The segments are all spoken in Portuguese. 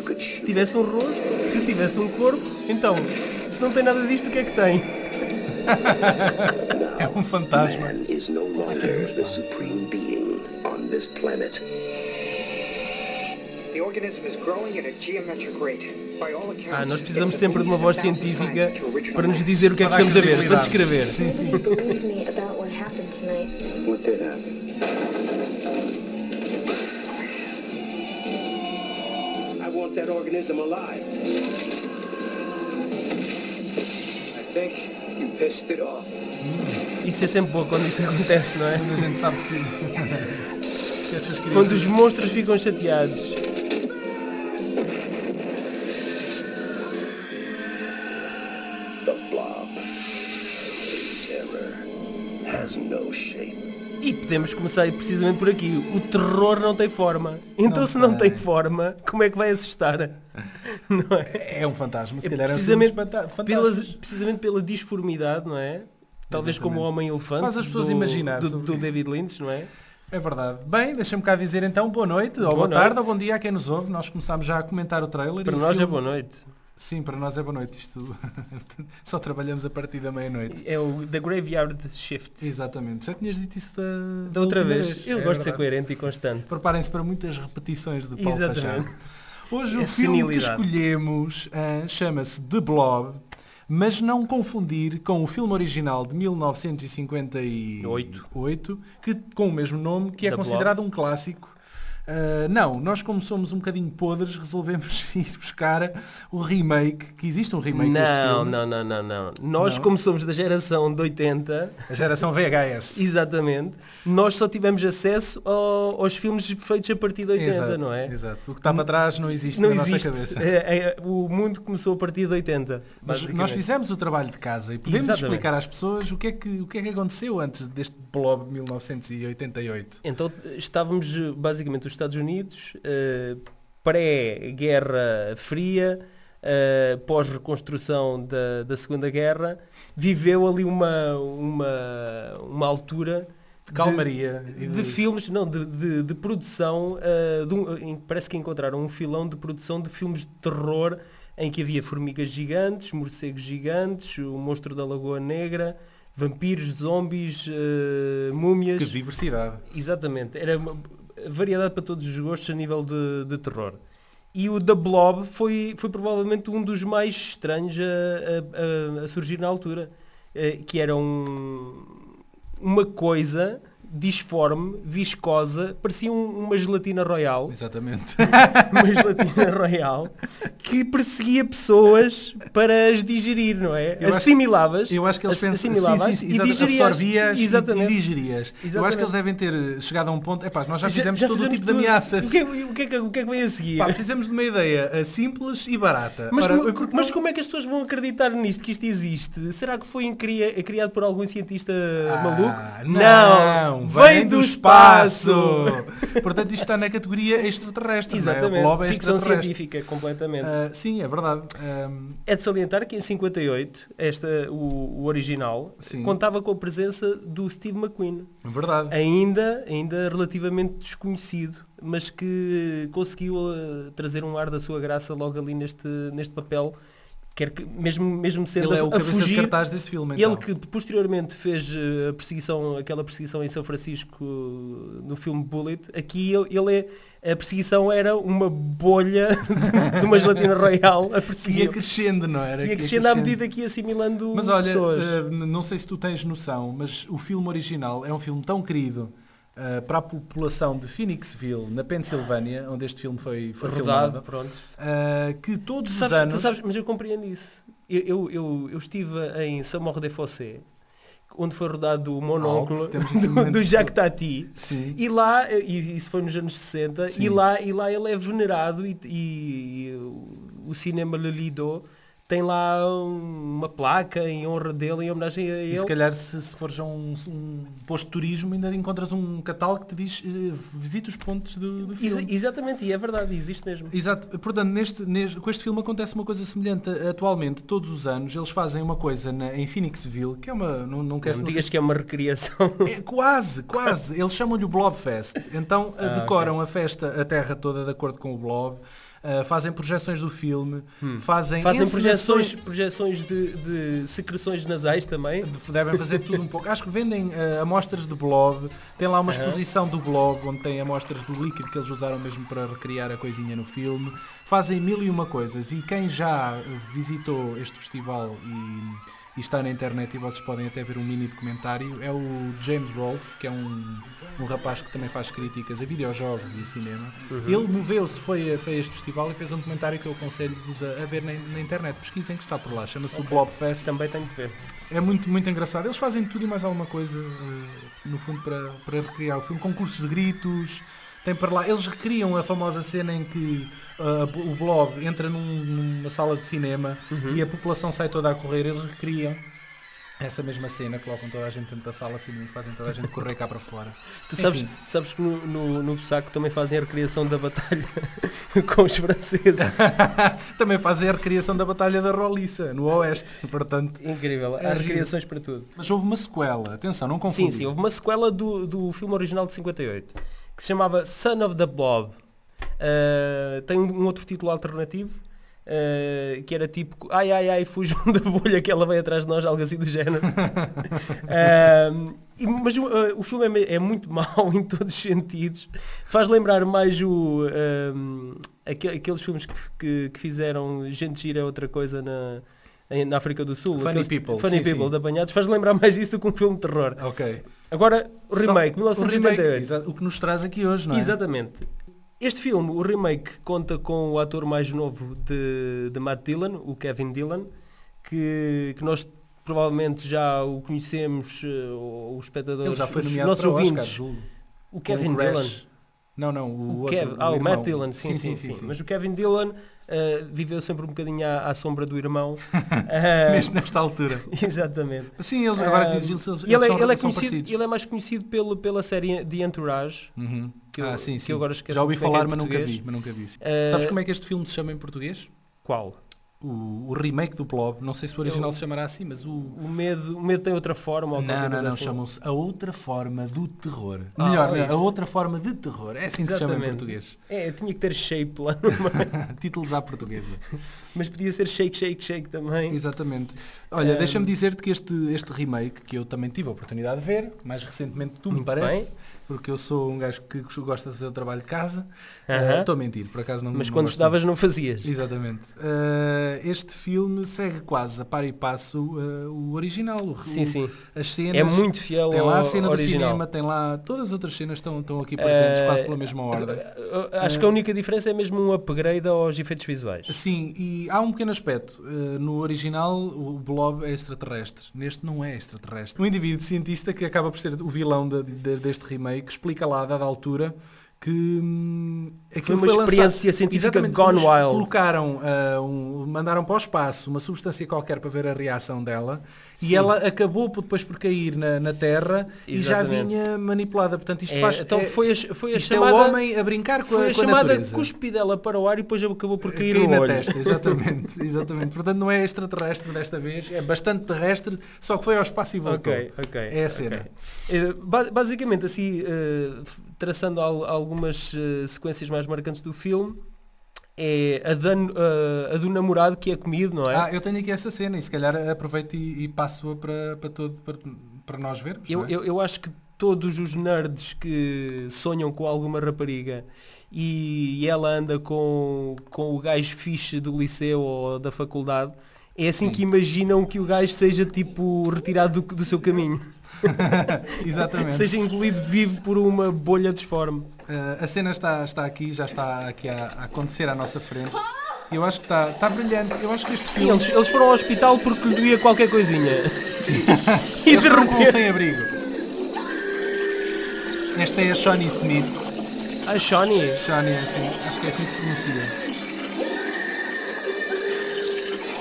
could Se tivesse um rosto, se tivesse um corpo, então, se não tem nada disto, o que é que tem? É um fantasma. Ah, nós precisamos sempre de uma voz científica para nos dizer o que é que estamos a ver, para descrever. Sim, sim. Want that organism alive. I think you pissed it off. Isso é sempre bom quando isso acontece, não é? Quando a gente sabe que, Quando os monstros ficam chateados. E podemos começar precisamente por aqui. O terror não tem forma. Então Não se não tem. tem forma, como é que vai assustar? É? É um fantasma, se É calhar precisamente, é um pelas, precisamente pela disformidade, não é? Talvez como o Exatamente. Homem-Elefante Faz as pessoas do, imaginar do, do David Lynch, não é? É verdade. Bem, deixa-me cá dizer então boa noite, ou Boa boa, noite. tarde, ou bom dia a quem nos ouve. Nós começámos já a comentar o trailer. Para nós é filme- boa noite. Sim, para nós é boa noite. Isto só trabalhamos a partir da meia-noite. É o The Graveyard Shift. Exatamente. Já tinhas dito isso da, Da outra última vez. Eu É gosto de ser coerente e constante. Preparem-se para muitas repetições de Paulo Exatamente. Fachado. Hoje É o filme que escolhemos ah, chama-se The Blob, mas não confundir com o filme original de 1958, que, com o mesmo nome, que é The considerado um clássico. Ah, não, nós como somos um bocadinho podres, resolvemos ir buscar o remake, que existe um remake deste Não, filme. não, não, não, não. Nós, Não? como somos da geração de 80, A geração VHS. exatamente, nós só tivemos acesso ao- aos filmes feitos a partir de 80, Exato, não é? Exato. O que está para trás não existe Não na existe. nossa cabeça. É- é- o mundo começou a partir de 80. Mas nós fizemos o trabalho de casa e podemos Exatamente. explicar às pessoas o que, é que, o que é que aconteceu antes deste blob de 1988. Então estávamos basicamente os Estados Unidos, eh, pré-guerra fria, eh, pós-reconstrução da, da Segunda Guerra, viveu ali uma, uma, uma altura De calmaria. e de filmes, não, de, de, de produção, de um- parece que encontraram um filão de produção de filmes de terror em que havia formigas gigantes, morcegos gigantes, o monstro da Lagoa Negra, vampiros, zombies, eh, múmias. Que diversidade. Exatamente, era variedade para todos os gostos a nível de, de terror. E o The Blob foi, foi provavelmente um dos mais estranhos a, a- a- surgir na altura, eh, que era um, uma coisa disforme, viscosa, parecia um- uma gelatina royal, Exatamente. uma gelatina royal, que perseguia pessoas para as digerir, não é? Eu acho- Assimilavas, Eu acho que eles pensam sim, sim, e digerias. absorvias e- Exatamente. e digerias. Eu acho Exatamente. que eles devem ter chegado a um ponto. Epá, nós já fizemos todo o fizemos tipo de tudo. ameaças. O que, é, o, que é, que- o que é que vem a seguir? Pá, precisamos de uma ideia eh, simples e barata. mas, Ora, como, mas não- como é que as pessoas vão acreditar nisto, que isto existe? Será que foi cria- criado por algum cientista Ah, maluco? Não, vem do espaço! Portanto, isto está na categoria extraterrestre. não é? Exatamente, é ficção científica, completamente. Ah, sim, é verdade. Ahm, É de salientar que em 58, esta, o, o original, Sim. contava com a presença do Steve McQueen. verdade. Ainda, ainda relativamente desconhecido, mas que conseguiu eh, trazer um ar da sua graça logo ali neste, neste papel, quer que, mesmo, mesmo sendo Ele é a, o a cabeça de fugir, cartaz desse filme. Então. ele que posteriormente fez eh, a perseguição, aquela perseguição em São Francisco eh, no filme Bullet, aqui ele, ele é, a perseguição era uma bolha de uma gelatina royal a ia perseguir. crescendo, não era? Ia Que crescendo à medida que ia assimilando Mas olha, pessoas. eh, não sei se tu tens noção, mas o filme original é um filme tão querido eh, para a população de Phoenixville, na Pensilvânia, onde este filme foi, foi rodado, filmado, pronto. eh, que todos Tu os sabes, anos... tu sabes, mas eu compreendo isso. Eu, eu, eu, eu estive em Samor de Fossé, onde foi rodado o monóculo do, do Jacques Tati. Sim. E lá, e isso foi nos anos 60, Sim. e lá, e lá ele é venerado e, e o cinema Le Lido tem lá uma placa em honra dele, em homenagem a E ele. se calhar se, se fores a um, um posto de turismo ainda encontras um catálogo que te diz eh, visita os pontos do, do filme. exatamente, e é verdade, existe mesmo. Exato. Portanto, neste, neste- com este filme acontece uma coisa semelhante. Atualmente, todos os anos, eles fazem uma coisa na- em Phoenixville, que é uma... Não, não, Não não digas que é uma recriação. É, quase, quase. Eles chamam-lhe o Blobfest. Então Ah, decoram a festa, a terra toda de acordo com o Blob. Uh, fazem projeções do filme. Fazem, Hum. Fazem encenações- projeções, projeções de, de secreções nasais também. Devem fazer tudo um pouco. Acho que vendem uh, amostras de blob. Tem lá uma Aham. exposição do blob onde tem amostras do líquido que eles usaram mesmo para recriar a coisinha no filme. Fazem mil e uma coisas. E quem já visitou este festival e, e está na internet e vocês podem até ver um mini documentário é o James Rolfe, que é um, um rapaz que também faz críticas a videojogos e a cinema. Ele moveu-se, foi, a- foi a este festival e fez um documentário que eu aconselho-vos a, a ver na, na internet. Pesquisem que está por lá. Chama-se o Blobfest. Também tenho que ver. É muito, muito engraçado. Eles fazem tudo e mais alguma coisa, eh, no fundo, para, para recriar o filme. Concursos de gritos, tem para lá. Eles recriam a famosa cena em que eh, o Blob entra num- numa sala de cinema e a população sai toda a correr. Eles recriam essa mesma cena, colocam toda a gente dentro da sala de cinema e fazem toda a gente correr cá para fora. Tu sabes, tu sabes que no, no, no Psaco também fazem a recriação da batalha com os franceses. Também fazem a recriação da Batalha da Roliça, no Oeste. Portanto, Incrível. É Há recriações para tudo. mas houve uma sequela. Atenção, não Sim, confundir. sim. Houve uma sequela do, do filme original de 58 que se chamava Son of the Blob. Uh, tem um, outro título alternativo uh, que era tipo Ai ai ai fujam da bolha que ela veio atrás de nós, algo assim do género. Uh, e- mas o, filme é, é muito mau em todos os sentidos. Faz lembrar mais o, um, aque- aqueles filmes que, que, que fizeram Gente Gira é outra coisa na, na África do Sul. Funny People, Funny sim, People sim. de Apanhados. Faz lembrar mais isso do que um filme de terror. Ok. Agora, o remake, Só- o 1988. remake, exa- o que nos traz aqui hoje, não é? Exatamente. Este filme, o remake, conta com o ator mais novo de, de Matt Dillon, o Kevin Dillon, que, que nós provavelmente já o conhecemos, eh, os espectadores, Ele já foi os nossos Oscar, ouvintes. julgo. o Kevin. Dillon. Não, não, o, O, outro, Kev, ah, o. Matt Dillon, sim sim, sim, sim. Mas o Kevin Dillon eh, viveu sempre um bocadinho à, à sombra do irmão. Ah, Mesmo nesta altura. exatamente. Sim, eles agora Ah, que dizes, eles, ele, é- são, ele é são conhecido, ele é mais conhecido pelo, pela série The Entourage. Uhum. que eu- ah, sim, que sim. eu agora Já ouvi é é falar, mas nunca vi. Mas nunca vi. sim. Eh, Sabes como é que este filme se chama em português? Qual? O, o remake do Blob. Não sei se o original Eu- se chamará assim, mas o... O medo, o medo tem outra forma? Ou Não, não, não, assim? chamam-se A Outra Forma do Terror. Ah, Melhor, A Outra Forma de Terror. É assim que se chama em Exatamente. português. É, tinha que ter shape lá no meio. Títulos à portuguesa. Mas podia ser shake, shake, shake também. Exatamente. Olha, Ehm, deixa-me dizer-te que este, este remake, que eu também tive a oportunidade de ver, mais recentemente tu me parece, bem. Porque eu sou um gajo que gosta de fazer o trabalho de casa. Aham. Eh, Estou a mentir, por acaso não Mas não quando estudavas não fazias. Exatamente. Eh, este filme segue quase a par e passo eh, o original. O, Sim, o- sim. As cenas. É muito fiel Tem lá a cena original. do cinema, tem lá. Todas as outras cenas estão, estão aqui presentes, quase pela mesma ordem. eh, Acho que a única diferença é mesmo um upgrade aos efeitos visuais. Sim, e há um pequeno aspecto. Uh, no original, o Blob é extraterrestre. Neste não é extraterrestre. Um indivíduo cientista que acaba por ser o vilão de- de- deste remake explica lá, a dada altura, que hum, aquilo uma foi lançado- experiência científica Exatamente, gone wild. Colocaram, uh, um- mandaram para o espaço uma substância qualquer para ver a reação dela Sim. e ela acabou por- depois por cair na, na Terra e já Exatamente. vinha manipulada. Portanto, isto É, faz... então é- foi a, foi a isto é chamada, o homem a brincar com foi a, a com a chamada natureza. cuspidela para o ar e depois acabou por cair Cair no na olho. testa, exatamente, exatamente. Portanto, não é extraterrestre desta vez, é bastante terrestre, só que foi ao espaço e voltou. Ok, ok. É a cena. ok. Eh, ba- basicamente, assim, eh, f- traçando al- algumas eh, sequências mais marcantes do filme, é a, dan- eh, a do namorado que é comido, não é? Ah, eu tenho aqui essa cena e se calhar aproveito e, e passo-a para, para, todo, para, para nós vermos. eu, é? eu, eu acho que todos os nerds que sonham com alguma rapariga e, e ela anda com, com o gajo fixe do liceu ou da faculdade, é assim Sim. que imaginam que o gajo seja tipo retirado do, do seu caminho. Exatamente. seja engolido vivo por uma bolha disforme. Eh, a cena está, está aqui, já está aqui a, a acontecer à nossa frente. Eu acho que está, está brilhante. Eu acho que este Sim, filme. eles, eles foram ao hospital porque lhe doía qualquer coisinha. e Eles de foram com um repente. sem-abrigo. Esta é a Shawnee Smith. Ah, Shawnee. Shawnee é assim, acho que é assim que se pronuncia.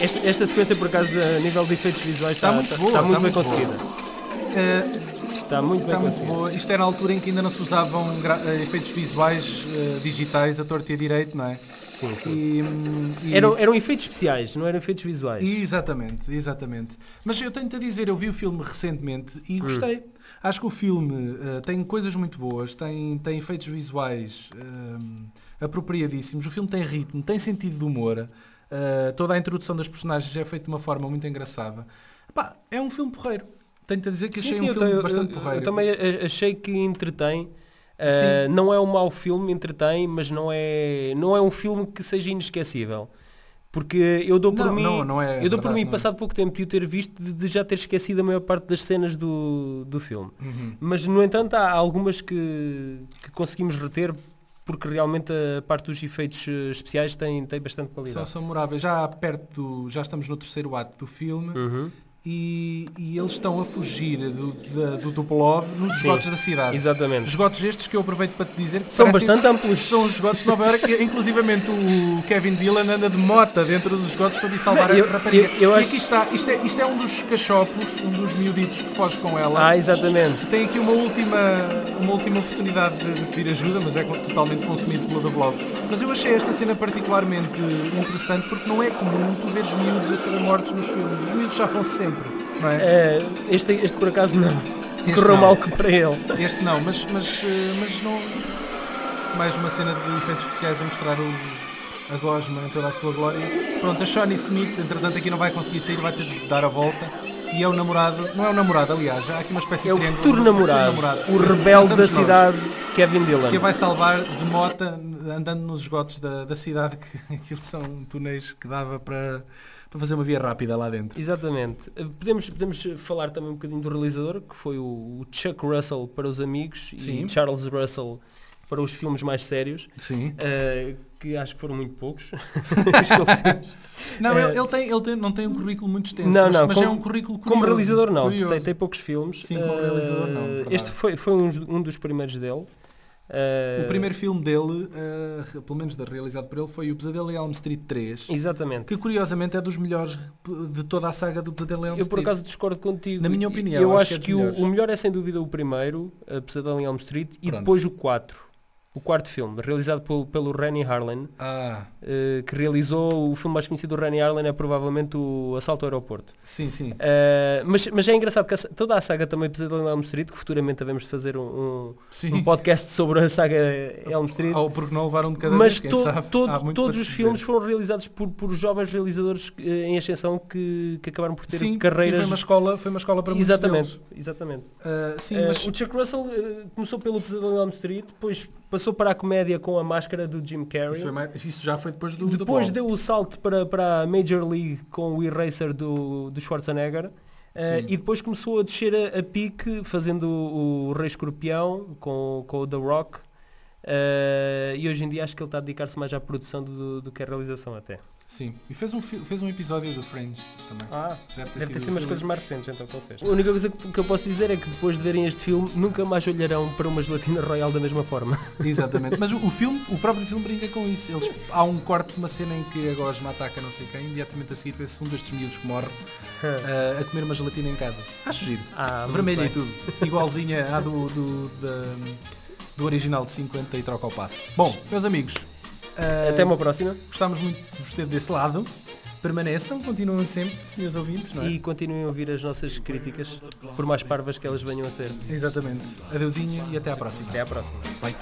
Esta, esta sequência, por acaso, a nível de efeitos visuais, está, muito boa, está muito bem conseguida. Eh, Está muito bem conseguida. boa. Isto era a altura em que ainda não se usavam eh, efeitos visuais eh, digitais a torto e a direito, não é? Sim, sim. E, hum, e- Eram, eram efeitos especiais, não eram efeitos visuais. Exatamente, exatamente. Mas eu tenho-te a dizer, eu vi o filme recentemente Hum. e gostei. Acho que o filme eh, tem coisas muito boas, tem, tem efeitos visuais hum, apropriadíssimos, o filme tem ritmo, tem sentido de humor, eh, toda a introdução das personagens é feita de uma forma muito engraçada. Epá, é um filme porreiro. Tenho-te a dizer que Sim, achei sim, um filme eu- bastante eu- porreiro. eu também achei que entretém. Uh, não é um mau filme, entretém, mas não é, não é um filme que seja inesquecível. Porque eu dou por Não, mim, não, não é eu dou por verdade, mim, não é. passado pouco tempo de o ter visto, de, de já ter esquecido a maior parte das cenas do, do filme. Uhum. Mas, no entanto, há algumas que, que conseguimos reter porque realmente a parte dos efeitos eh, especiais tem, tem bastante qualidade. são memoráveis. Já perto do, já estamos no terceiro ato do filme Uhum. E, e eles estão a fugir do, do, do blob nos esgotos da cidade. Exatamente. Esgotos estes que eu aproveito para te dizer que São bastante amplos. São os esgotos de Nova Iorque, inclusivamente o Kevin Dillon anda de mota dentro dos esgotos para vir salvar eu- a rapariga. eu- eu e acho- aqui está, isto é, isto é um dos cachopos, um dos miuditos que foge com ela. Ah, exatamente. Tem aqui uma última, uma última oportunidade de, de pedir ajuda, mas é totalmente consumido pelo The Blob. Mas eu achei esta cena particularmente interessante porque não é comum tu veres miúdos a serem mortos nos filmes. Os miúdos chafam-se sempre, não é? Eh, este, este por acaso não. Este Correu não. mal que para ele. Este não, mas, mas, eh, mas não. Mais uma cena de efeitos especiais a mostrar o, a Gosma em toda a sua glória. Pronto, a Shawnee Smith, entretanto, aqui não vai conseguir sair, vai ter de dar a volta. E é o namorado, não é o namorado, aliás, há aqui uma espécie É o de triângulo. futuro namorado, o rebelde da Pensamos nós. cidade, Kevin Dillon. Que vai salvar de mota andando nos esgotos da, da cidade, que aquilo são túneis que dava para, para fazer uma via rápida lá dentro. Exatamente. Eh, Podemos, podemos falar também um bocadinho do realizador, que foi o, o Chuck Russell para os amigos Sim. e Charles Russell para os filmes mais sérios, Sim. eh, que acho que foram muito poucos. Não, Eh, ele, ele tem, ele tem, não tem um currículo muito extenso, Não, mas, não, mas como- é um currículo curioso. Como realizador não, tem, tem poucos filmes. Sim, como Eh, realizador não, verdade. Este foi, foi um, um dos primeiros dele. Eh, O primeiro filme dele, eh, re- pelo menos da- realizado por ele, foi o Pesadelo em Elm Street 3, Exatamente. que curiosamente é dos melhores de toda a saga do Pesadelo em Elm Eu por Street. acaso discordo contigo. Na minha E- opinião, eu acho acho, que é que, o, o melhor é sem dúvida o primeiro, Pesadelo em Elm Street, e Pronto. depois o 4. O quarto filme, realizado pelo, pelo Rennie Harlan, Ah, eh, que realizou o filme mais conhecido do Rennie Harlan é provavelmente o Assalto ao Aeroporto. sim, sim. Eh, mas, mas é engraçado que a toda a saga também Pesadelo em Elm Street, que futuramente devemos de fazer um, um, um podcast sobre a saga Elm Street. Ou porque não levaram de cada Mas vez, to- sabe. todo- todos os filmes foram realizados por, por jovens realizadores eh, em ascensão que, que acabaram por ter Sim, carreiras. sim, foi uma escola, foi uma escola para muitos exatamente, deles. exatamente. Sim, mas O Chuck Russell começou pelo Pesadelo em Elm Street, depois passou para a comédia com a máscara do Jim Carrey. isso, mais- isso já foi depois do do Depois Blob. deu o salto para, para a Major League com o Eraser do, do Schwarzenegger. Sim. e depois começou a descer a, a pique fazendo o, o Rei Escorpião com, com o The Rock. eh, e hoje em dia acho que ele está a dedicar-se mais à produção do, do que à realização até. Sim, e fez um, fez um episódio do Fringe também. Ah, Deve deve ter sido umas coisas mais recentes então que ele fez. A única coisa que, que eu posso dizer é que depois de verem este filme nunca mais olharão para uma gelatina royal da mesma forma. Exatamente, mas o, o filme, o próprio filme brinca com isso. Eles, há um corte de uma cena em que a Gosma ataca não sei quem, imediatamente a seguir vê-se um destes miúdos que morre ah, a comer uma gelatina em casa. Acho giro. Ah, Vermelha e tudo. Igualzinha à do, do, da- do original de 50 e troca ao passo. Bom, meus amigos, ah, Até uma próxima gostámos muito de vos ter desse lado. Permaneçam, continuem sempre, senhores ouvintes, não é? e continuem a ouvir as nossas críticas, por mais parvas que elas venham a ser. Exatamente. Adeusinho e até à próxima. Até à próxima. right